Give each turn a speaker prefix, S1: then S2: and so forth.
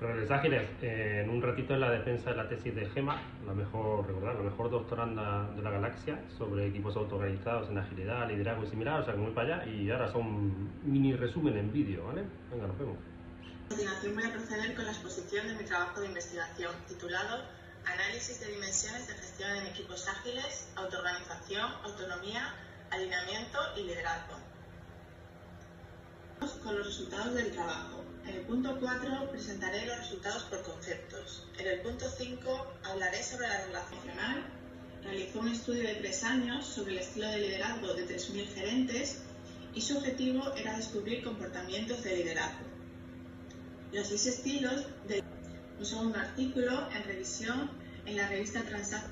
S1: Redes Ágiles, eh, en un ratito en la defensa de la tesis de Gema, la mejor, recordar, la mejor doctoranda de la galaxia, sobre equipos autoorganizados en agilidad, liderazgo y similar, o sea que muy para allá, y ahora son mini resumen en vídeo, ¿vale? Venga, nos vemos.
S2: A continuación voy a proceder con la exposición de mi trabajo de investigación titulado Análisis de dimensiones de gestión en equipos ágiles, autoorganización, autonomía, alineamiento y liderazgo. Con los resultados del trabajo. En el punto 4 presentaré los resultados por conceptos. En el punto 5 hablaré sobre la relacional. Realizó un estudio de tres años sobre el estilo de liderazgo de 3.000 gerentes y su objetivo era descubrir comportamientos de liderazgo. Los seis estilos de un segundo artículo en revisión en la revista Transact